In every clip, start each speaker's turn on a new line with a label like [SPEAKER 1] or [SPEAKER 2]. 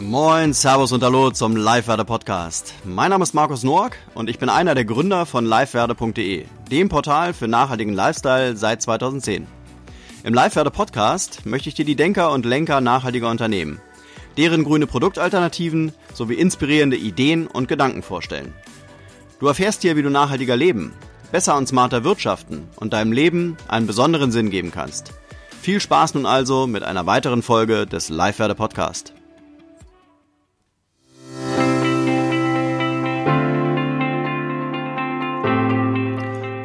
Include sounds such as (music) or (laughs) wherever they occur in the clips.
[SPEAKER 1] Moin, Servus und Hallo zum Livewerde Podcast. Mein Name ist Markus Noack und ich bin einer der Gründer von livewerde.de, dem Portal für nachhaltigen Lifestyle seit 2010. Im Livewerde Podcast möchte ich dir die Denker und Lenker nachhaltiger Unternehmen, deren grüne Produktalternativen sowie inspirierende Ideen und Gedanken vorstellen. Du erfährst hier, wie du nachhaltiger leben, besser und smarter wirtschaften und deinem Leben einen besonderen Sinn geben kannst. Viel Spaß nun also mit einer weiteren Folge des Livewerde Podcast.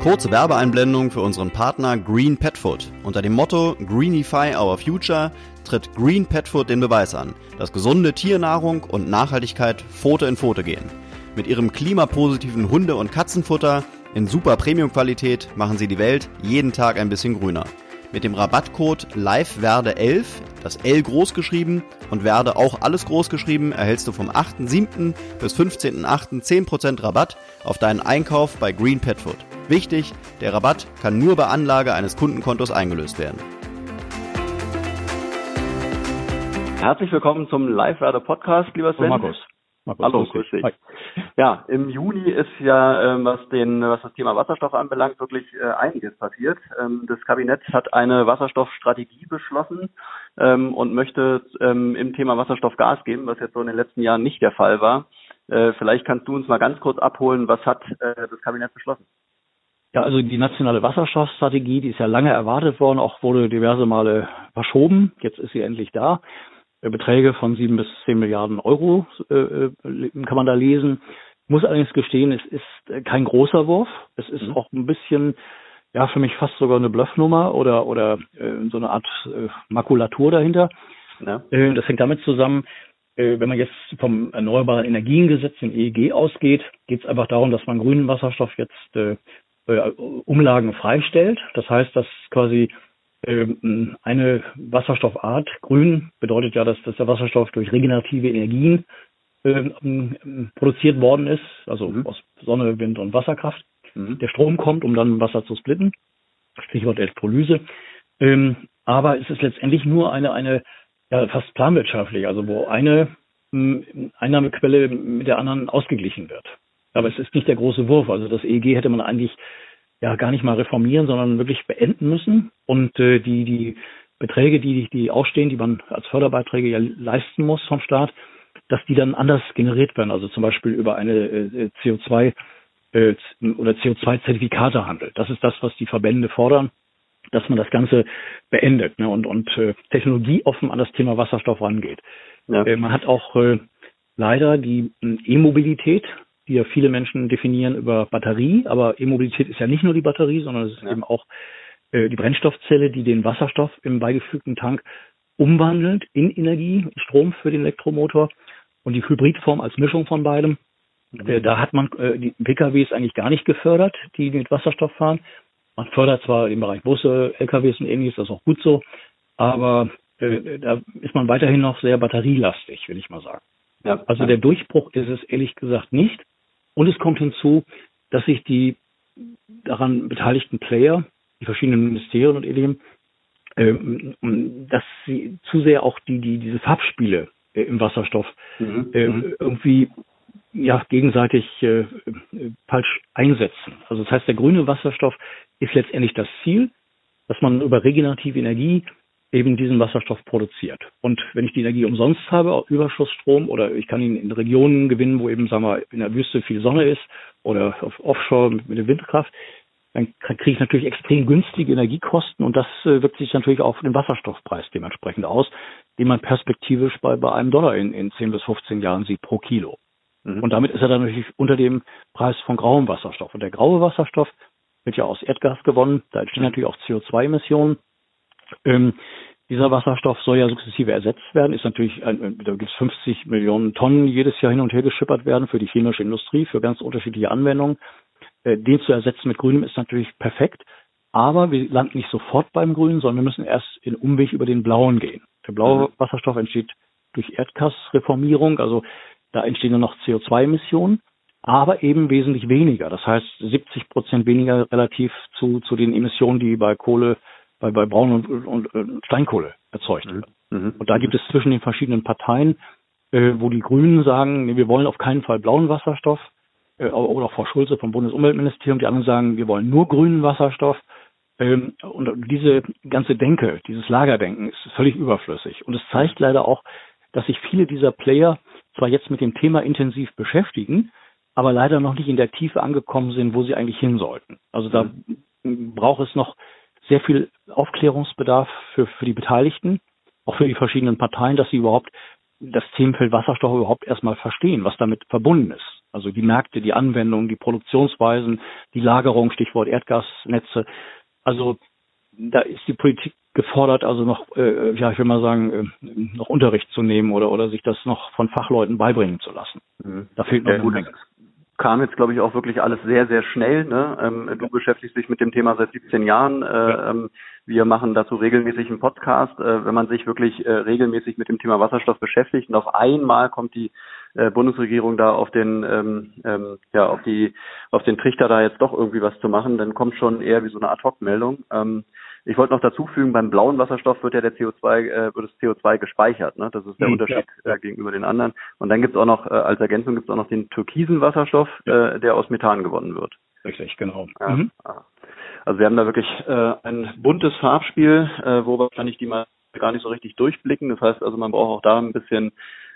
[SPEAKER 1] Kurze Werbeeinblendung für unseren Partner Green Pet Food. Unter dem Motto Greenify Our Future tritt Green Pet Food den Beweis an, dass gesunde Tiernahrung und Nachhaltigkeit Pfote in Pfote gehen. Mit ihrem klimapositiven Hunde- und Katzenfutter in super Premium-Qualität machen sie die Welt jeden Tag ein bisschen grüner. Mit dem Rabattcode LIVEWERDE11, das L groß geschrieben und Werde auch alles groß geschrieben, erhältst du vom 8.7. bis 15.8. 10% Rabatt auf deinen Einkauf bei Green Pet Food. Wichtig, der Rabatt kann nur bei Anlage eines Kundenkontos eingelöst werden. Herzlich willkommen zum Live-Radar Podcast, lieber Sven.
[SPEAKER 2] Oh, Markus. Markus.
[SPEAKER 1] Hallo, grüß dich. Ja, im Juni ist ja, ähm, was den, was das Thema Wasserstoff anbelangt, wirklich äh, einiges passiert. Ähm, das Kabinett hat eine Wasserstoffstrategie beschlossen ähm, und möchte ähm, im Thema Wasserstoff Gas geben, was jetzt so in den letzten Jahren nicht der Fall war. Äh, vielleicht kannst du uns mal ganz kurz abholen, was hat äh, das Kabinett beschlossen?
[SPEAKER 2] Ja, also die nationale Wasserstoffstrategie, die ist ja lange erwartet worden, auch wurde diverse Male verschoben. Jetzt ist sie endlich da. Äh, Beträge von sieben bis zehn Milliarden Euro äh, äh, kann man da lesen. Muss allerdings gestehen, es ist kein großer Wurf. Es ist mhm. auch ein bisschen, ja, für mich fast sogar eine Bluffnummer oder oder äh, so eine Art äh, Makulatur dahinter. Ja. Äh, das hängt damit zusammen, äh, wenn man jetzt vom Erneuerbaren Energiengesetz, dem EEG, ausgeht, geht es einfach darum, dass man grünen Wasserstoff jetzt äh, äh, Umlagen freistellt. Das heißt, dass quasi eine Wasserstoffart, grün, bedeutet ja, dass, dass der Wasserstoff durch regenerative Energien ähm, produziert worden ist, also mhm. aus Sonne, Wind und Wasserkraft. Mhm. Der Strom kommt, um dann Wasser zu splitten. Stichwort Elektrolyse. Ähm, aber es ist letztendlich nur eine, eine ja, fast planwirtschaftlich, also wo eine Einnahmequelle mit der anderen ausgeglichen wird. Aber es ist nicht der große Wurf. Also das EEG hätte man eigentlich ja gar nicht mal reformieren, sondern wirklich beenden müssen. Und äh, die, die Beträge, die, die ausstehen, die man als Förderbeiträge ja leisten muss vom Staat, dass die dann anders generiert werden. Also zum Beispiel über eine äh, CO2 äh, oder CO2-Zertifikate handelt. Das ist das, was die Verbände fordern, dass man das Ganze beendet ne, und, und äh, technologieoffen an das Thema Wasserstoff rangeht. Ja. Äh, man hat auch äh, leider die äh, E-Mobilität ja viele Menschen definieren über Batterie, aber E-Mobilität ist ja nicht nur die Batterie, sondern es ist ja. eben auch äh, die Brennstoffzelle, die den Wasserstoff im beigefügten Tank umwandelt in Energie, Strom für den Elektromotor und die Hybridform als Mischung von beidem. Äh, da hat man äh, die PKWs eigentlich gar nicht gefördert, die mit Wasserstoff fahren. Man fördert zwar im Bereich Busse, LKWs und ähnliches, das ist auch gut so, aber da ist man weiterhin noch sehr batterielastig, will ich mal sagen. Ja, also der Durchbruch ist es ehrlich gesagt nicht. Und es kommt hinzu, dass sich die daran beteiligten Player, die verschiedenen Ministerien und ähnlichem, ähm, dass sie zu sehr auch die, die, diese Farbspiele äh, im Wasserstoff mhm. äh, mhm. irgendwie ja gegenseitig äh, falsch einsetzen. Also das heißt, der grüne Wasserstoff ist letztendlich das Ziel, dass man über regenerative Energie eben diesen Wasserstoff produziert. Und wenn ich die Energie umsonst habe, Überschussstrom, oder ich kann ihn in Regionen gewinnen, wo eben, sagen wir, in der Wüste viel Sonne ist oder auf Offshore mit, mit der Windkraft, dann kriege ich natürlich extrem günstige Energiekosten und das äh, wirkt sich natürlich auf den Wasserstoffpreis dementsprechend aus, den man perspektivisch bei, bei einem Dollar in, in 10 bis 15 Jahren sieht pro Kilo. Mhm. Und damit ist er dann natürlich unter dem Preis von grauem Wasserstoff. Und der graue Wasserstoff wird ja aus Erdgas gewonnen, da entstehen natürlich auch CO2-Emissionen. Ähm, dieser Wasserstoff soll ja sukzessive ersetzt werden. Ist natürlich, ein, da gibt es 50 Millionen Tonnen jedes Jahr hin und her geschippert werden für die chemische Industrie, für ganz unterschiedliche Anwendungen. Äh, den zu ersetzen mit Grünem ist natürlich perfekt. Aber wir landen nicht sofort beim Grünen, sondern wir müssen erst in Umweg über den Blauen gehen. Der blaue mhm. Wasserstoff entsteht durch Erdgasreformierung, also da entstehen dann noch CO2-Emissionen, aber eben wesentlich weniger. Das heißt 70 Prozent weniger relativ zu, zu den Emissionen, die bei Kohle, bei, bei Braun- und, und, und Steinkohle erzeugt wird. Mhm. Und da gibt es zwischen den verschiedenen Parteien, äh, wo die Grünen sagen, nee, wir wollen auf keinen Fall blauen Wasserstoff, äh, oder auch Frau Schulze vom Bundesumweltministerium, die anderen sagen, wir wollen nur grünen Wasserstoff. Ähm, und diese ganze Denke, dieses Lagerdenken ist völlig überflüssig. Und es zeigt leider auch, dass sich viele dieser Player zwar jetzt mit dem Thema intensiv beschäftigen, aber leider noch nicht in der Tiefe angekommen sind, wo sie eigentlich hin sollten. Also da mhm. braucht es noch sehr viel Aufklärungsbedarf für, für die Beteiligten, auch für die verschiedenen Parteien, dass sie überhaupt das Themenfeld Wasserstoff überhaupt erstmal verstehen, was damit verbunden ist. Also die Märkte, die Anwendungen, die Produktionsweisen, die Lagerung, Stichwort Erdgasnetze. Also da ist die Politik gefordert, also noch, äh, ja, ich will mal sagen, äh, noch Unterricht zu nehmen oder oder sich das noch von Fachleuten beibringen zu lassen.
[SPEAKER 1] Mhm. Da fehlt noch ja, eine Menge kam jetzt, glaube ich, auch wirklich alles sehr, sehr schnell. Ne? Ähm, du beschäftigst dich mit dem Thema seit 17 Jahren. Äh, ähm, wir machen dazu regelmäßig einen Podcast. Äh, wenn man sich wirklich äh, regelmäßig mit dem Thema Wasserstoff beschäftigt und auf einmal kommt die äh, Bundesregierung da auf den ähm, ähm, ja auf die auf den Trichter da jetzt doch irgendwie was zu machen, dann kommt schon eher wie so eine Ad-Hoc-Meldung. Ich wollte noch dazu fügen, beim blauen Wasserstoff wird ja der CO2, äh, wird das CO2 gespeichert. Ne? Das ist der mhm, Unterschied ja. äh, gegenüber den anderen. Und dann gibt es auch noch, äh, als Ergänzung gibt es auch noch den türkisen Wasserstoff, äh, der aus Methan gewonnen wird.
[SPEAKER 2] Richtig, genau.
[SPEAKER 1] Ja, mhm. Also wir haben da wirklich äh, ein buntes Farbspiel, äh, wo wahrscheinlich die mal gar nicht so richtig durchblicken. Das heißt also, man braucht auch da ein bisschen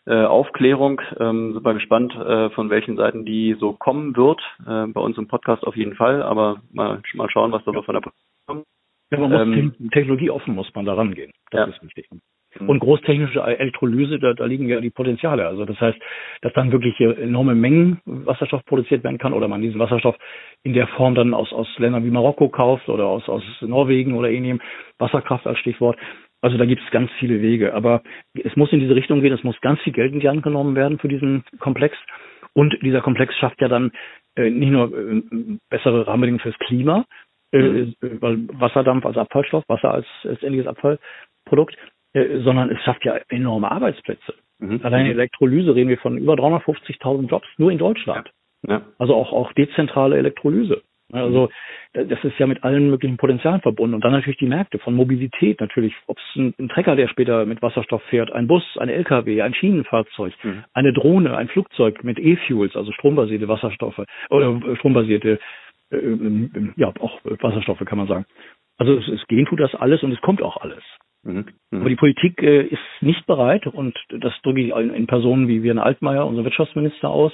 [SPEAKER 1] äh, Aufklärung. Ähm, super gespannt, äh, von welchen Seiten die so kommen wird. Äh, bei uns im Podcast auf jeden Fall, aber mal, mal schauen, was da so von der Politik kommt.
[SPEAKER 2] Ja, man muss ähm, technologieoffen muss man da rangehen. Das ja. ist wichtig. Mhm. Und großtechnische Elektrolyse, da, da liegen ja die Potenziale. Also das heißt, dass dann wirklich enorme Mengen Wasserstoff produziert werden kann oder man diesen Wasserstoff in der Form dann aus, aus Ländern wie Marokko kauft oder aus, aus Norwegen oder ähnlichem, Wasserkraft als Stichwort. Also da gibt es ganz viele Wege. Aber es muss in diese Richtung gehen, es muss ganz viel Geld in die Hand genommen werden für diesen Komplex. Und dieser Komplex schafft ja dann äh, nicht nur äh, bessere Rahmenbedingungen fürs Klima, äh, mhm. weil Wasserdampf als Abfallstoff, Wasser als letztendliches Abfallprodukt, äh, sondern es schafft ja enorme Arbeitsplätze. Mhm. Allein in Elektrolyse reden wir von über 350.000 Jobs nur in Deutschland. Ja. Ja. Also auch, auch dezentrale Elektrolyse. Also das ist ja mit allen möglichen Potenzialen verbunden. Und dann natürlich die Märkte von Mobilität natürlich, ob es ein, ein, Trecker, der später mit Wasserstoff fährt, ein Bus, ein LKW, ein Schienenfahrzeug, mhm. eine Drohne, ein Flugzeug mit E-Fuels, also strombasierte Wasserstoffe oder strombasierte äh, ja, auch Wasserstoffe kann man sagen. Also es, es gehen tut das alles und es kommt auch alles. Mhm. Mhm. Aber die Politik äh, ist nicht bereit und das drücke ich in, in Personen wie Wirne Altmaier, unser Wirtschaftsminister aus,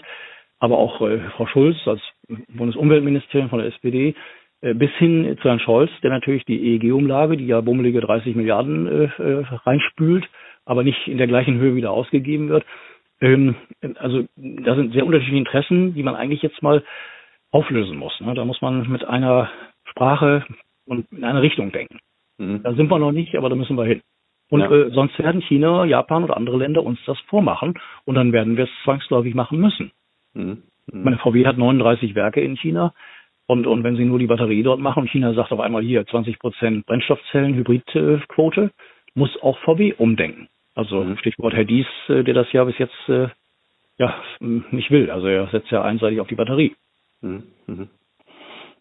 [SPEAKER 2] aber auch äh, Frau Schulz als Bundesumweltministerin von der SPD, äh, bis hin zu Herrn Scholz, der natürlich die EEG-Umlage, die ja bummelige 30 Milliarden äh, äh, reinspült, aber nicht in der gleichen Höhe wieder ausgegeben wird. Ähm, also da sind sehr unterschiedliche Interessen, die man eigentlich jetzt mal auflösen muss. Ne? Da muss man mit einer Sprache und in eine Richtung denken. Mhm. Da sind wir noch nicht, aber da müssen wir hin. Und ja. äh, sonst werden China, Japan oder andere Länder uns das vormachen und dann werden wir es zwangsläufig machen müssen. Mhm. Mhm. Meine VW hat 39 Werke in China und, und wenn sie nur die Batterie dort machen, China sagt auf einmal hier 20 Prozent Brennstoffzellen, Hybridquote, muss auch VW umdenken. Also mhm. Stichwort Herr Dies, äh, der das ja bis jetzt äh, ja nicht will. Also er setzt ja einseitig auf die Batterie. Mhm.
[SPEAKER 1] Mhm.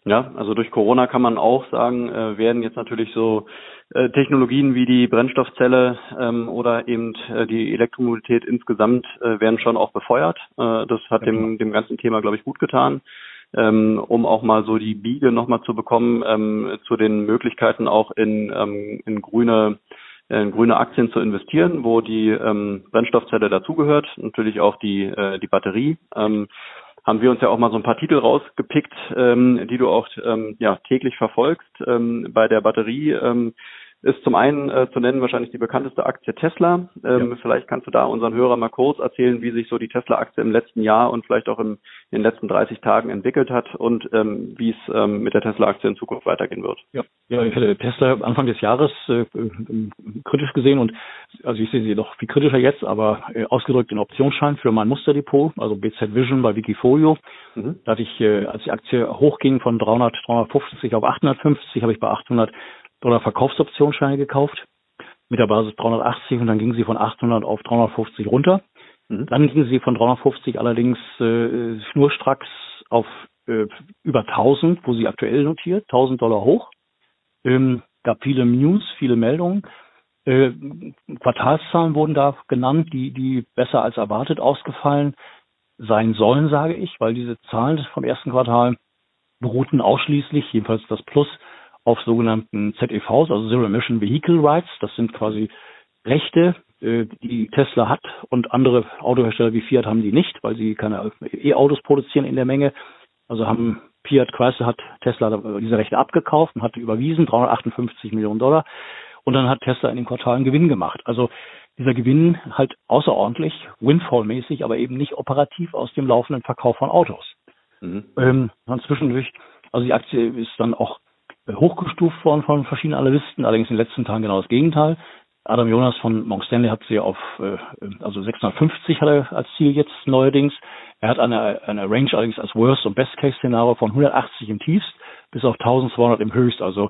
[SPEAKER 1] Ja, also durch Corona kann man auch sagen, äh, werden jetzt natürlich so äh, Technologien wie die Brennstoffzelle ähm, oder eben äh, die Elektromobilität insgesamt äh, werden schon auch befeuert. Äh, das hat dem, genau. dem ganzen Thema, glaube ich, gut getan. Ähm, um auch mal so die Biege nochmal zu bekommen ähm, zu den Möglichkeiten auch in, ähm, in grüne in grüne Aktien zu investieren, wo die ähm, Brennstoffzelle dazugehört, natürlich auch die, äh, die Batterie. Ähm, haben wir uns ja auch mal so ein paar Titel rausgepickt, ähm, die du auch ähm, ja, täglich verfolgst. Ähm, bei der Batterie ähm, ist zum einen äh, zu nennen wahrscheinlich die bekannteste Aktie Tesla. Ähm, ja. Vielleicht kannst du da unseren Hörern mal kurz erzählen, wie sich so die Tesla-Aktie im letzten Jahr und vielleicht auch im, in den letzten 30 Tagen entwickelt hat und ähm, wie es ähm, mit der Tesla-Aktie in Zukunft weitergehen wird.
[SPEAKER 2] Ja, ja ich hatte Tesla Anfang des Jahres äh, kritisch gesehen und also ich sehe sie doch viel kritischer jetzt, aber äh, ausgedrückt in Optionsschein für mein Musterdepot, also BZ Vision bei Wikifolio. Mhm. Da hatte ich, äh, als die Aktie hochging von 300, 350 auf 850, habe ich bei 800 Dollar Verkaufsoptionsscheine gekauft mit der Basis 380 und dann ging sie von 800 auf 350 runter. Mhm. Dann ging sie von 350 allerdings äh, schnurstracks auf äh, über 1000, wo sie aktuell notiert, 1000 Dollar hoch. Ähm, gab viele News, viele Meldungen. Äh, Quartalszahlen wurden da genannt, die, die besser als erwartet ausgefallen sein sollen, sage ich, weil diese Zahlen vom ersten Quartal beruhten ausschließlich, jedenfalls das Plus, auf sogenannten ZEVs, also Zero Emission Vehicle Rights. Das sind quasi Rechte, äh, die Tesla hat und andere Autohersteller wie Fiat haben die nicht, weil sie keine E-Autos produzieren in der Menge. Also haben Fiat Chrysler hat Tesla diese Rechte abgekauft und hat überwiesen, 358 Millionen Dollar. Und dann hat Tesla in den Quartalen Gewinn gemacht. Also dieser Gewinn halt außerordentlich, Windfall-mäßig, aber eben nicht operativ aus dem laufenden Verkauf von Autos. Mhm. Ähm, dann zwischendurch, also die Aktie ist dann auch hochgestuft worden von verschiedenen Analysten, allerdings in den letzten Tagen genau das Gegenteil. Adam Jonas von Morgan Stanley hat sie auf, äh, also 650 hat er als Ziel jetzt neuerdings. Er hat eine, eine Range allerdings als Worst- und Best-Case-Szenario von 180 im Tiefst bis auf 1200 im Höchst. Also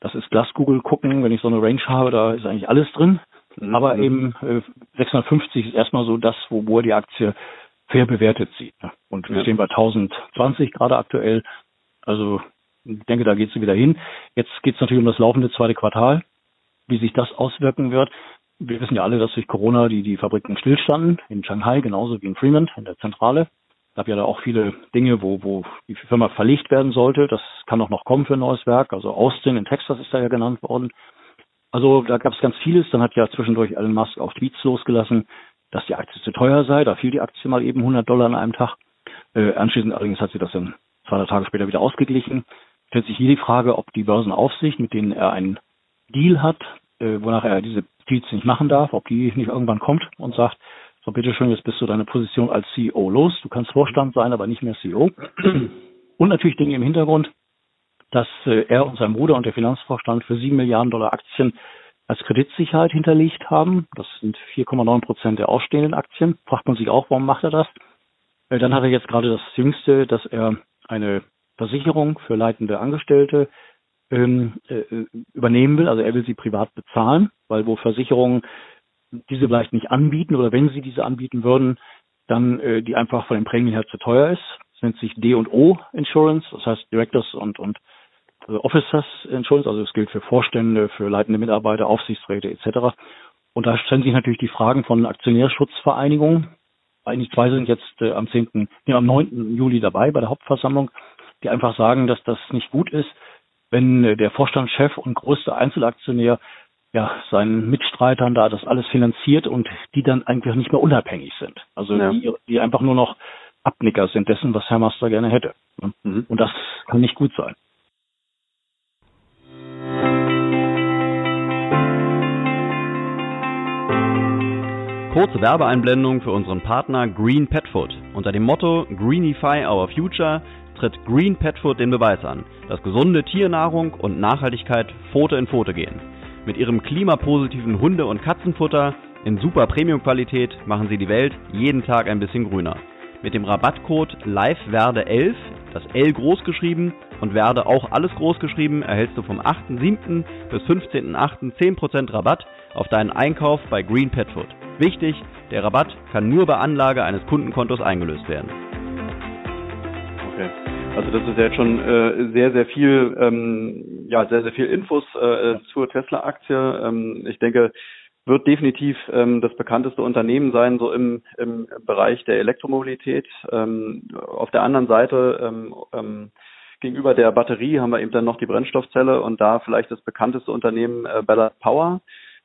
[SPEAKER 2] das ist Glaskugel gucken. Wenn ich so eine Range habe, da ist eigentlich alles drin. Mhm. Aber eben äh, 650 ist erstmal so das, wo, wo er die Aktie fair bewertet sieht. Ne? Und wir ja. stehen bei 1020 gerade aktuell. Also ich denke, da geht es wieder hin. Jetzt geht es natürlich um das laufende zweite Quartal, wie sich das auswirken wird. Wir wissen ja alle, dass durch Corona die, die Fabriken stillstanden, in Shanghai genauso wie in Fremont, in der Zentrale. Es gab ja da auch viele Dinge, wo, wo die Firma verlegt werden sollte. Das kann auch noch kommen für ein neues Werk. Also Austin in Texas ist da ja genannt worden. Also da gab es ganz vieles. Dann hat ja zwischendurch Elon Musk auch Tweets losgelassen, dass die Aktie zu teuer sei. Da fiel die Aktie mal eben 100 Dollar an einem Tag. Äh, anschließend allerdings hat sie das dann zwei drei Tage später wieder ausgeglichen. Stellt sich hier die Frage, ob die Börsenaufsicht, mit denen er einen Deal hat, äh, wonach er diese Tweets nicht machen darf, ob die nicht irgendwann kommt und sagt, so bitteschön, jetzt bist du deine Position als CEO los. Du kannst Vorstand sein, aber nicht mehr CEO. (clears throat) Und natürlich Dinge im Hintergrund dass äh, er und sein Bruder und der Finanzvorstand für sieben Milliarden Dollar Aktien als Kreditsicherheit hinterlegt haben. Das sind 4,9 Prozent der ausstehenden Aktien. Fragt man sich auch, warum macht er das? Äh, dann hat er jetzt gerade das Jüngste, dass er eine Versicherung für leitende Angestellte ähm, äh, übernehmen will. Also er will sie privat bezahlen, weil wo Versicherungen diese vielleicht nicht anbieten oder wenn sie diese anbieten würden, dann äh, die einfach von den Prämien her zu teuer ist. Das nennt sich D&O Insurance, das heißt Directors und, und also Officers Insurance, also es gilt für Vorstände, für leitende Mitarbeiter, Aufsichtsräte etc. Und da stellen sich natürlich die Fragen von Aktionärschutzvereinigungen. Eigentlich zwei sind jetzt äh, am 10., nee, am 9. Juli dabei bei der Hauptversammlung, die einfach sagen, dass das nicht gut ist, wenn äh, der Vorstandschef und größte Einzelaktionär ja, seinen Mitstreitern da das alles finanziert und die dann eigentlich nicht mehr unabhängig sind. Also ja. die, die einfach nur noch Abnicker sind dessen, was Herr Master gerne hätte. Mhm. Und das kann nicht gut sein.
[SPEAKER 1] Kurze Werbeeinblendung für unseren Partner Green Pet Food. Unter dem Motto Greenify Our Future tritt Green Pet Food den Beweis an, dass gesunde Tiernahrung und Nachhaltigkeit Pfote in Pfote gehen. Mit ihrem klimapositiven Hunde- und Katzenfutter in super Premium-Qualität machen sie die Welt jeden Tag ein bisschen grüner. Mit dem Rabattcode LIVEWERDE11, das L groß geschrieben und Werde auch alles groß geschrieben, erhältst du vom 8.7. bis 15.8. 10% Rabatt auf deinen Einkauf bei Green Pet Food. Wichtig, der Rabatt kann nur bei Anlage eines Kundenkontos eingelöst werden.
[SPEAKER 3] Okay. Also das ist jetzt schon äh, sehr, sehr viel, ähm, ja, sehr, sehr viel Infos äh, zur Tesla-Aktie. Ähm, ich denke, wird definitiv ähm, das bekannteste Unternehmen sein, so im, im Bereich der Elektromobilität. Ähm, auf der anderen Seite ähm, ähm, gegenüber der Batterie haben wir eben dann noch die Brennstoffzelle und da vielleicht das bekannteste Unternehmen äh, Ballard Power.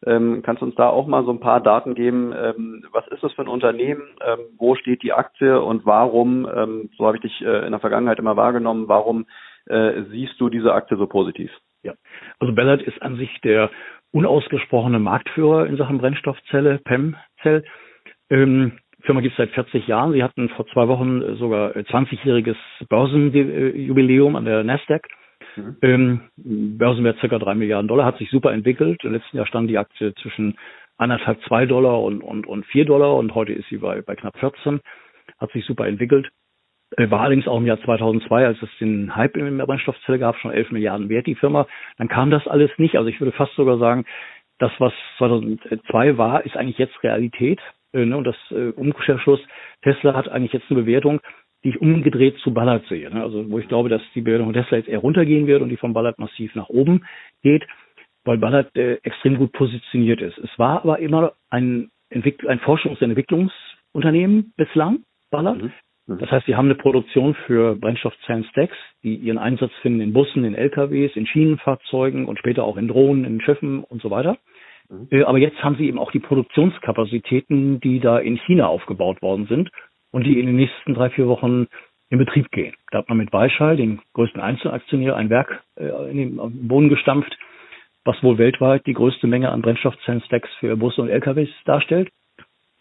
[SPEAKER 3] Ähm, kannst du uns da auch mal so ein paar Daten geben? Ähm, was ist das für ein Unternehmen? Ähm, wo steht die Aktie und warum, ähm, so habe ich dich äh, in der Vergangenheit immer wahrgenommen, warum äh, siehst du diese Aktie so positiv?
[SPEAKER 2] Ja, also Ballard ist an sich der unausgesprochene Marktführer in Sachen Brennstoffzelle, PEM-Zell. Ähm, Firma gibt es seit 40 Jahren. Sie hatten vor zwei Wochen sogar 20-jähriges Börsenjubiläum an der Nasdaq. Mhm. Ähm, Börsenwert circa drei Milliarden Dollar, hat sich super entwickelt. Im letzten Jahr stand die Aktie zwischen anderthalb, zwei Dollar und, und, und vier Dollar und heute ist sie bei, bei knapp 14. Hat sich super entwickelt. Äh, war allerdings auch im Jahr 2002, als es den Hype in der Brennstoffzelle gab, schon 11 Milliarden wert, die Firma. Dann kam das alles nicht. Also ich würde fast sogar sagen, das, was 2002 war, ist eigentlich jetzt Realität. Äh, ne? Und das äh, Umkehrschluss, Tesla hat eigentlich jetzt eine Bewertung, die ich umgedreht zu Ballard sehe. Ne? Also wo ich glaube, dass die Bewertung von Tesla jetzt eher runtergehen wird und die von Ballard massiv nach oben geht. weil Ballard äh, extrem gut positioniert ist. Es war aber immer ein, Entwick ein Forschungs- und Entwicklungsunternehmen bislang, Ballard. Mhm. mhm. Das heißt, sie haben eine Produktion für Brennstoffzellen-Stacks, die ihren Einsatz finden in Bussen, in LKWs, in Schienenfahrzeugen und später auch in Drohnen, in Schiffen und so weiter. Mhm. Äh, aber jetzt haben sie eben auch die Produktionskapazitäten, die da in China aufgebaut worden sind und die in den nächsten drei, vier Wochen in Betrieb gehen. Da hat man mit Weischall, dem größten Einzelaktionär, ein Werk äh, in den Boden gestampft, was wohl weltweit die größte Menge an Brennstoffzellen-Stacks für Busse und LKWs darstellt.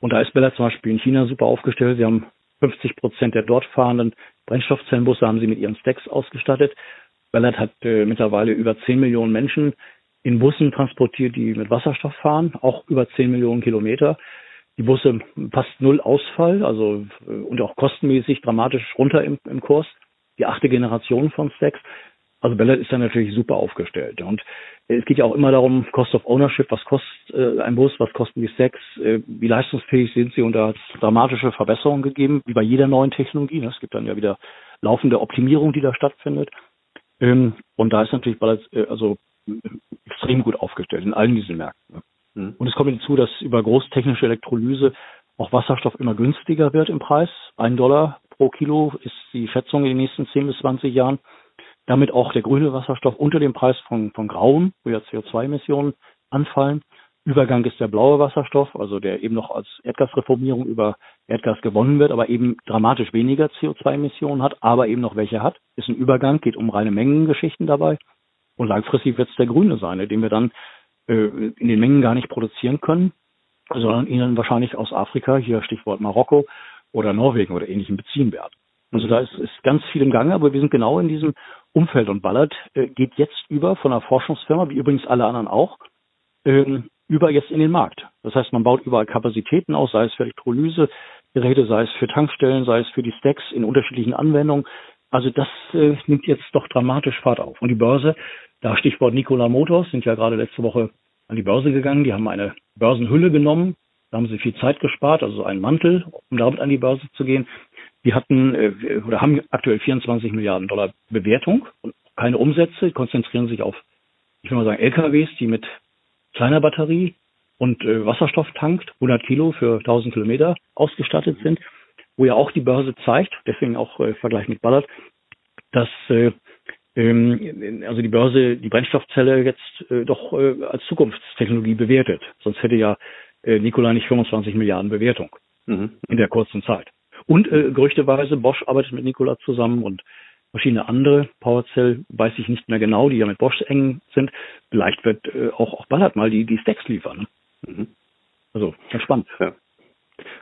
[SPEAKER 2] Und da ist Bella zum Beispiel in China super aufgestellt. Sie haben 50 Prozent der dort fahrenden Brennstoffzellenbusse haben sie mit ihren Stacks ausgestattet. Ballard hat äh, mittlerweile über 10 Millionen Menschen in Bussen transportiert, die mit Wasserstoff fahren, auch über 10 Millionen Kilometer. Die Busse fast null Ausfall, also äh, und auch kostenmäßig dramatisch runter im, im Kurs. Die achte Generation von Stacks. Also Ballard ist da natürlich super aufgestellt. Und es geht ja auch immer darum, Cost of Ownership, was kostet äh, ein Bus, was kosten die Stacks, äh, wie leistungsfähig sind sie und da hat es dramatische Verbesserungen gegeben, wie bei jeder neuen Technologie. Ne? Es gibt dann ja wieder laufende Optimierung, die da stattfindet. Ähm, und da ist natürlich Ballard äh, also extrem gut aufgestellt in allen diesen Märkten. Ne? Mhm. Und es kommt hinzu, dass über großtechnische Elektrolyse auch Wasserstoff immer günstiger wird im Preis. Ein Dollar pro Kilo ist die Schätzung in den nächsten 10 bis 20 Jahren. Damit auch der grüne Wasserstoff unter dem Preis von, von Grauen, wo ja CO2-Emissionen anfallen. Übergang ist der blaue Wasserstoff, also der eben noch als Erdgasreformierung über Erdgas gewonnen wird, aber eben dramatisch weniger CO2-Emissionen hat, aber eben noch welche hat. Ist ein Übergang, geht um reine Mengengeschichten dabei. Und langfristig wird es der grüne sein, den wir dann in den Mengen gar nicht produzieren können, sondern ihnen wahrscheinlich aus Afrika, hier Stichwort Marokko oder Norwegen oder ähnlichem beziehen werden. Also da ist, ist ganz viel im Gange, aber wir sind genau in diesem Umfeld und Ballard äh, geht jetzt über von einer Forschungsfirma, wie übrigens alle anderen auch, ähm, über jetzt in den Markt. Das heißt, man baut überall Kapazitäten aus, sei es für Elektrolysegeräte, sei es für Tankstellen, sei es für die Stacks in unterschiedlichen Anwendungen. Also das äh, nimmt jetzt doch dramatisch Fahrt auf. Und die Börse, da Stichwort Nikola Motors, sind ja gerade letzte Woche an die Börse gegangen. Die haben eine Börsenhülle genommen. Da haben sie viel Zeit gespart, also einen Mantel, um damit an die Börse zu gehen. Die hatten äh, oder haben aktuell 24 Milliarden Dollar Bewertung und keine Umsätze, konzentrieren sich auf, ich will mal sagen, LKWs, die mit kleiner Batterie und äh, Wasserstoff tankt, 100 Kilo für 1000 Kilometer ausgestattet sind, wo ja auch die Börse zeigt, deswegen auch äh, Vergleich mit Ballard, dass äh, ähm, also die Börse die Brennstoffzelle jetzt äh, doch äh, als Zukunftstechnologie bewertet. Sonst hätte ja äh, Nikola nicht 25 Milliarden Bewertung mhm. in der kurzen Zeit. Und äh, gerüchteweise, Bosch arbeitet mit Nikola zusammen und verschiedene andere. PowerCell weiß ich nicht mehr genau, die ja mit Bosch eng sind. Vielleicht wird äh, auch, auch Ballard mal die, die Stacks liefern. Mhm. Also, ganz spannend.
[SPEAKER 1] Ja.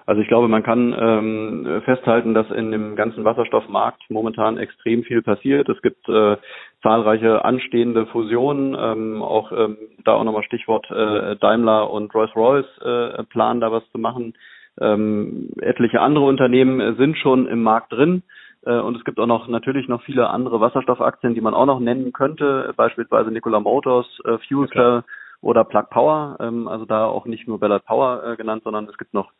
[SPEAKER 1] Also ich glaube, man kann ähm, festhalten, dass in dem ganzen Wasserstoffmarkt momentan extrem viel passiert. Es gibt äh, zahlreiche anstehende Fusionen, ähm, auch ähm, da auch nochmal Stichwort äh, Daimler und Rolls-Royce äh, planen da was zu machen. Ähm, etliche andere Unternehmen äh, sind schon im Markt drin. Äh, und es gibt auch noch natürlich noch viele andere Wasserstoffaktien, die man auch noch nennen könnte, beispielsweise Nikola Motors, äh, Fuel Cell oder Plug Power. Ähm, also da auch nicht nur Ballard Power äh, genannt, sondern es gibt noch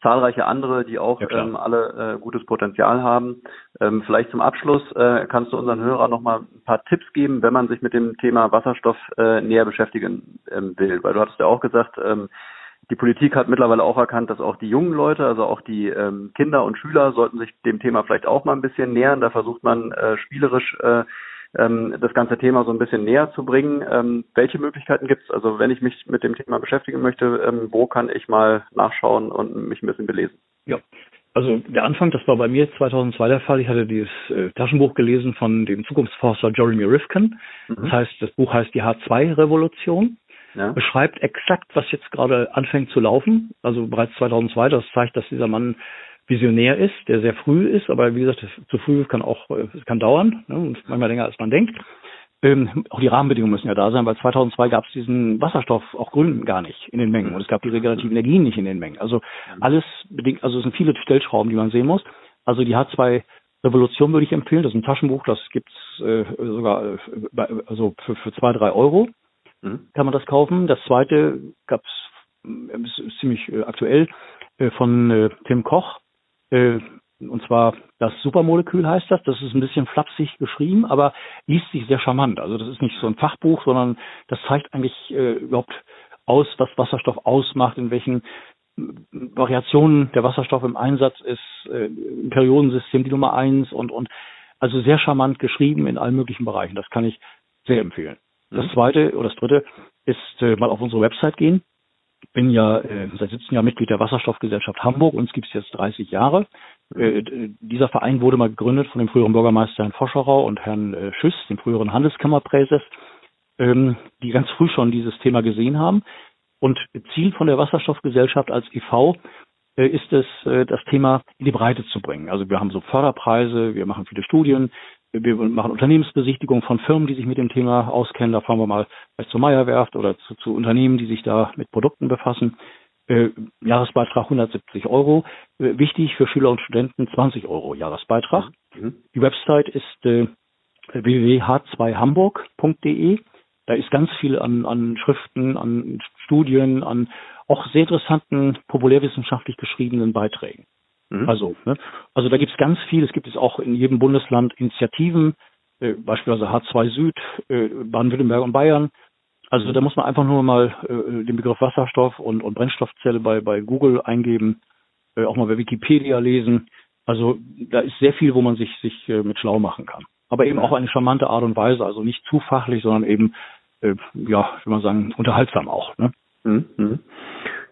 [SPEAKER 1] zahlreiche andere, die auch ja, ähm, alle äh, gutes Potenzial haben. Ähm, vielleicht zum Abschluss äh, kannst du unseren Hörern noch mal ein paar Tipps geben, wenn man sich mit dem Thema Wasserstoff äh, näher beschäftigen ähm, will. Weil du hattest ja auch gesagt, ähm, die Politik hat mittlerweile auch erkannt, dass auch die jungen Leute, also auch die ähm, Kinder und Schüler, sollten sich dem Thema vielleicht auch mal ein bisschen nähern. Da versucht man äh, spielerisch äh, ähm, das ganze Thema so ein bisschen näher zu bringen. Ähm, welche Möglichkeiten gibt es? Also wenn ich mich mit dem Thema beschäftigen möchte, ähm, wo kann ich mal nachschauen und mich ein bisschen belesen?
[SPEAKER 2] Ja, also der Anfang, das war bei mir 2002 der Fall. Ich hatte dieses äh, Taschenbuch gelesen von dem Zukunftsforscher Jeremy Rifkin. Mhm. Das heißt, das Buch heißt die H2-Revolution ja. beschreibt exakt, was jetzt gerade anfängt zu laufen. Also bereits 2002, das zeigt, dass dieser Mann visionär ist, der sehr früh ist, aber wie gesagt, zu früh kann auch, kann dauern ne, und manchmal länger als man denkt. Ähm, auch die Rahmenbedingungen müssen ja da sein, weil 2002 gab es diesen Wasserstoff auch grün gar nicht in den Mengen und es gab die regenerativen Energien nicht in den Mengen. Also alles bedingt, also es sind viele Stellschrauben, die man sehen muss. Also die H2 Revolution würde ich empfehlen. Das ist ein Taschenbuch, das gibt's äh, sogar äh, also für, für zwei, drei Euro mhm. kann man das kaufen. Das zweite gab es äh, ziemlich äh, aktuell äh, von äh, Tim Koch. Äh, und zwar das Supermolekül heißt das. Das ist ein bisschen flapsig geschrieben, aber liest sich sehr charmant. Also das ist nicht so ein Fachbuch, sondern das zeigt eigentlich äh, überhaupt aus, was Wasserstoff ausmacht, in welchen äh, Variationen der Wasserstoff im Einsatz ist, äh, im Periodensystem die Nummer eins und, und also sehr charmant geschrieben in allen möglichen Bereichen. Das kann ich sehr empfehlen. Das mhm. zweite oder das dritte ist äh, mal auf unsere Website gehen. Ich bin ja äh, seit 17 Jahren Mitglied der Wasserstoffgesellschaft Hamburg. Uns gibt es jetzt 30 Jahre. Äh, dieser Verein wurde mal gegründet von dem früheren Bürgermeister Herrn Foscherau und Herrn äh, Schüss, dem früheren Handelskammerpräses, ähm, die ganz früh schon dieses Thema gesehen haben. Und Ziel von der Wasserstoffgesellschaft als EV äh, ist es, äh, das Thema in die Breite zu bringen. Also wir haben so Förderpreise, wir machen viele Studien, wir machen Unternehmensbesichtigungen von Firmen, die sich mit dem Thema auskennen. Da fahren wir mal vielleicht zur Meierwerft oder zu, zu Unternehmen, die sich da mit Produkten befassen. Äh, Jahresbeitrag 170 Euro. Äh, wichtig für Schüler und Studenten 20 Euro Jahresbeitrag. Mhm. Die Website ist äh, www.h2hamburg.de. Da ist ganz viel an, an Schriften, an Studien, an auch sehr interessanten, populärwissenschaftlich geschriebenen Beiträgen. Mhm. Also, ne? also da gibt es ganz viel. Es gibt es auch in jedem Bundesland Initiativen, äh, beispielsweise H2 Süd, äh, Baden-Württemberg und Bayern. Also mhm. da muss man einfach nur mal äh, den Begriff Wasserstoff und, und Brennstoffzelle bei, bei Google eingeben, äh, auch mal bei Wikipedia lesen. Also da ist sehr viel, wo man sich, sich äh, mit schlau machen kann. Aber eben auch eine charmante Art und Weise, also nicht zu fachlich, sondern eben, äh, ja, wie man sagen, unterhaltsam auch. Ne?
[SPEAKER 3] Mhm.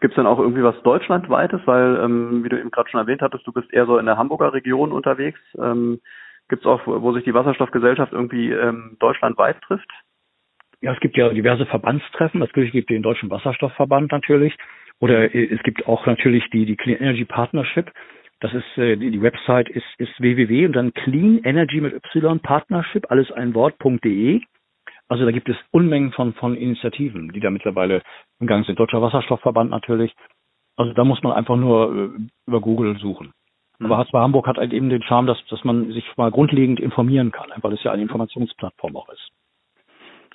[SPEAKER 3] Gibt es dann auch irgendwie was Deutschlandweites? Weil, ähm, wie du eben gerade schon erwähnt hattest, du bist eher so in der Hamburger Region unterwegs. Ähm, Gibt es auch, wo sich die Wasserstoffgesellschaft irgendwie ähm, deutschlandweit trifft?
[SPEAKER 2] Ja, es gibt ja diverse Verbandstreffen. Es gibt den Deutschen Wasserstoffverband natürlich. Oder äh, es gibt auch natürlich die, die Clean Energy Partnership. Das ist, äh, die, die Website ist, ist www und dann Clean Energy mit Y Partnership, alles ein Wort.de. Also da gibt es Unmengen von, von Initiativen, die da mittlerweile im Gang sind. Deutscher Wasserstoffverband natürlich. Also da muss man einfach nur äh, über Google suchen. Mhm. Aber H2 Hamburg hat halt eben den Charme, dass, dass man sich mal grundlegend informieren kann, weil es ja eine Informationsplattform auch ist.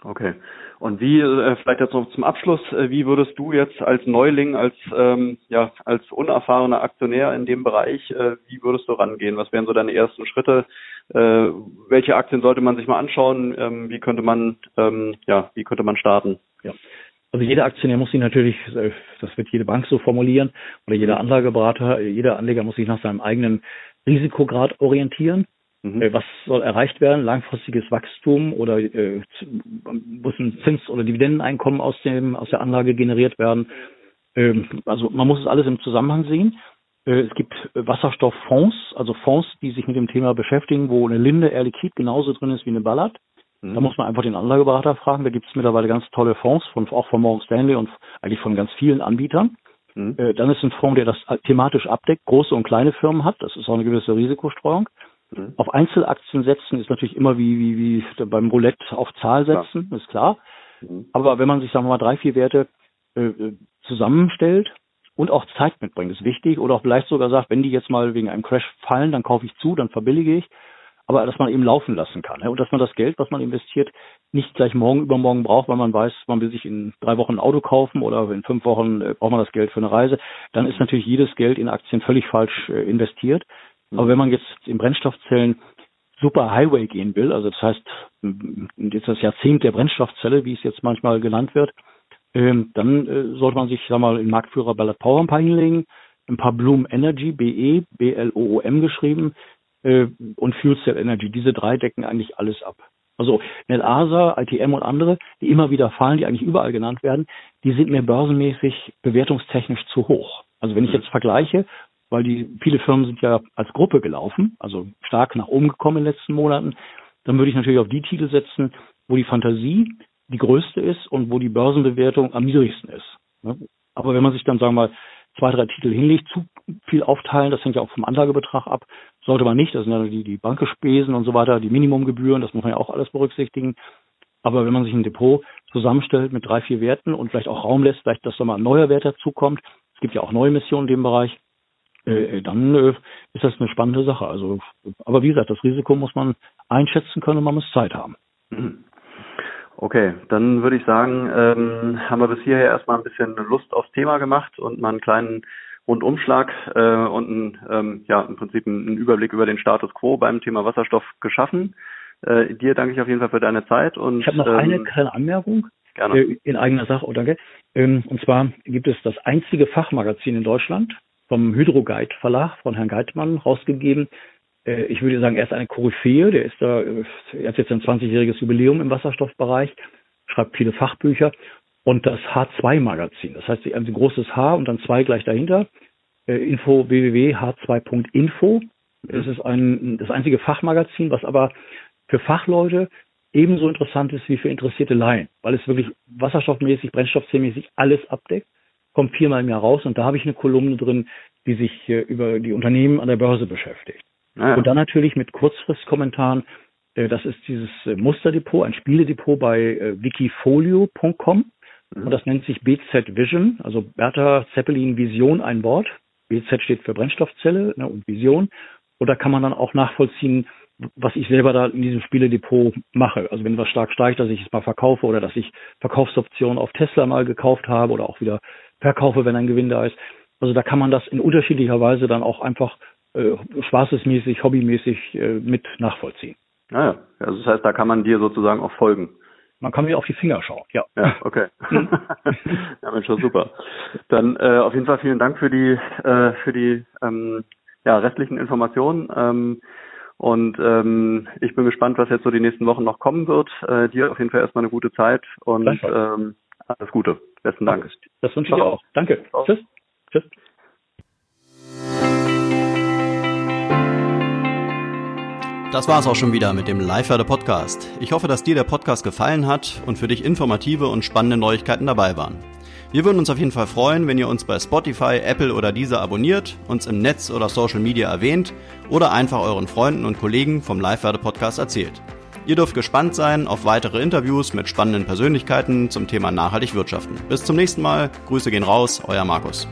[SPEAKER 3] Okay. Und wie, äh, vielleicht jetzt noch zum Abschluss, äh, wie würdest du jetzt als Neuling, als ähm, ja, als unerfahrener Aktionär in dem Bereich, äh, wie würdest du rangehen? Was wären so deine ersten Schritte? Äh, welche Aktien sollte man sich mal anschauen? Ähm, wie könnte man, ähm, ja, wie könnte man starten?
[SPEAKER 2] Ja. Also jeder Aktionär muss sich natürlich, das wird jede Bank so formulieren, oder jeder Anlageberater, jeder Anleger muss sich nach seinem eigenen Risikograd orientieren. Mhm. Äh, was soll erreicht werden? Langfristiges Wachstum oder äh, muss ein Zins- oder Dividendeneinkommen aus dem aus der Anlage generiert werden? Ähm, also man muss es alles im Zusammenhang sehen. Äh, es gibt Wasserstofffonds, also Fonds, die sich mit dem Thema beschäftigen, wo eine Linde Air Liquide genauso drin ist wie eine Ballard. Mhm. Da muss man einfach den Anlageberater fragen. Da gibt es mittlerweile ganz tolle Fonds, von, auch von Morgan Stanley und eigentlich von ganz vielen Anbietern. Mhm. Äh, dann ist ein Fonds, der das thematisch abdeckt, große und kleine Firmen hat. Das ist auch eine gewisse Risikostreuung. Mhm. Auf Einzelaktien setzen ist natürlich immer wie, wie, wie beim Roulette auf Zahl setzen, klar. ist klar. Mhm. Aber wenn man sich, sagen wir mal, drei, vier Werte äh, zusammenstellt und auch Zeit mitbringt, ist wichtig. Oder auch vielleicht sogar sagt, wenn die jetzt mal wegen einem Crash fallen, dann kaufe ich zu, dann verbillige ich. Aber dass man eben laufen lassen kann. Ja, und dass man das Geld, was man investiert, nicht gleich morgen übermorgen braucht, weil man weiß, man will sich in drei Wochen ein Auto kaufen oder in fünf Wochen äh, braucht man das Geld für eine Reise. Dann ist natürlich jedes Geld in Aktien völlig falsch äh, investiert. Aber wenn man jetzt in Brennstoffzellen super Highway gehen will, also das heißt, jetzt das Jahrzehnt der Brennstoffzelle, wie es jetzt manchmal genannt wird, ähm, dann äh, sollte man sich, sag mal, in Marktführer Ballard Power ein paar hinlegen, ein paar Bloom Energy, BE, B-L-O-O-M geschrieben, äh, und Fuel Cell Energy. Diese drei decken eigentlich alles ab. Also Nelasa, ITM und andere, die immer wieder fallen, die eigentlich überall genannt werden, die sind mir börsenmäßig bewertungstechnisch zu hoch. Also wenn ich jetzt vergleiche, weil die viele Firmen sind ja als Gruppe gelaufen, also stark nach oben gekommen in den letzten Monaten, dann würde ich natürlich auf die Titel setzen, wo die Fantasie die größte ist und wo die Börsenbewertung am niedrigsten ist. Ne? Aber wenn man sich dann, sagen wir mal, zwei, drei Titel hinlegt, zu viel aufteilen, das hängt ja auch vom Anlagebetrag ab, sollte man nicht. Das sind ja die, die Bankespesen und so weiter, die Minimumgebühren, das muss man ja auch alles berücksichtigen. Aber wenn man sich ein Depot zusammenstellt mit drei, vier Werten und vielleicht auch Raum lässt, vielleicht, dass da mal ein neuer Wert dazukommt, es gibt ja auch neue Missionen in dem Bereich, äh, dann äh, ist das eine spannende Sache. Also, aber wie gesagt, das Risiko muss man einschätzen können und man muss Zeit haben.
[SPEAKER 3] Okay, dann würde ich sagen, ähm, haben wir bis hierher erstmal ein bisschen Lust aufs Thema gemacht und mal einen kleinen Rundumschlag äh, und ein, ähm, ja, im Prinzip einen Überblick über den Status quo beim Thema Wasserstoff geschaffen. Äh, dir danke ich auf jeden Fall für deine Zeit. Und,
[SPEAKER 2] ich habe noch ähm, eine kleine Anmerkung. Gerne. Äh, in eigener Sache, oh, danke. Ähm, und zwar gibt es das einzige Fachmagazin in Deutschland vom Hydroguide Verlag von Herrn Geitmann rausgegeben. Äh, ich würde sagen, er ist eine Koryphäe, der ist da, äh, er hat jetzt ein 20-jähriges Jubiläum im Wasserstoffbereich, schreibt viele Fachbücher und das H2-Magazin. Das heißt, ein großes H und dann zwei gleich dahinter. Info www.h2.info. Es ist ein, das einzige Fachmagazin, was aber für Fachleute ebenso interessant ist wie für interessierte Laien, weil es wirklich wasserstoffmäßig, brennstoffzellmäßig alles abdeckt, kommt viermal im Jahr raus und da habe ich eine Kolumne drin, die sich äh, über die Unternehmen an der Börse beschäftigt. Ah, ja. Und dann natürlich mit Kurzfristkommentaren, äh, das ist dieses äh, Musterdepot, ein Spieledepot bei äh, wikifolio.com mhm. und das nennt sich BZ Vision, also Bertha Zeppelin Vision ein Wort. BZ steht für Brennstoffzelle ne, und Vision. Und da kann man dann auch nachvollziehen, was ich selber da in diesem Spieledepot mache. Also wenn was stark steigt, dass ich es mal verkaufe oder dass ich Verkaufsoptionen auf Tesla mal gekauft habe oder auch wieder verkaufe, wenn ein Gewinn da ist. Also da kann man das in unterschiedlicher Weise dann auch einfach äh, spaßesmäßig, hobbymäßig äh, mit nachvollziehen.
[SPEAKER 3] Naja, ah also das heißt, da kann man dir sozusagen auch folgen.
[SPEAKER 2] Man kann mir auf die Finger schauen, ja.
[SPEAKER 3] Ja, okay. (laughs) Mhm. (laughs) ja, Mensch, super. Dann äh, auf jeden Fall vielen Dank für die äh, für die ähm, ja, restlichen Informationen. Ähm, und ähm, ich bin gespannt, was jetzt so die nächsten Wochen noch kommen wird. Äh, dir auf jeden Fall erstmal eine gute Zeit und ähm, alles Gute. Besten Dank.
[SPEAKER 2] Das wünsche ich dir auch. Danke. Ciao. Tschüss. Tschüss.
[SPEAKER 1] Das war es auch schon wieder mit dem live Podcast. Ich hoffe, dass dir der Podcast gefallen hat und für dich informative und spannende Neuigkeiten dabei waren. Wir würden uns auf jeden Fall freuen, wenn ihr uns bei Spotify, Apple oder dieser abonniert, uns im Netz oder Social Media erwähnt oder einfach euren Freunden und Kollegen vom Live-Werde-Podcast erzählt. Ihr dürft gespannt sein auf weitere Interviews mit spannenden Persönlichkeiten zum Thema nachhaltig wirtschaften. Bis zum nächsten Mal. Grüße gehen raus, euer Markus.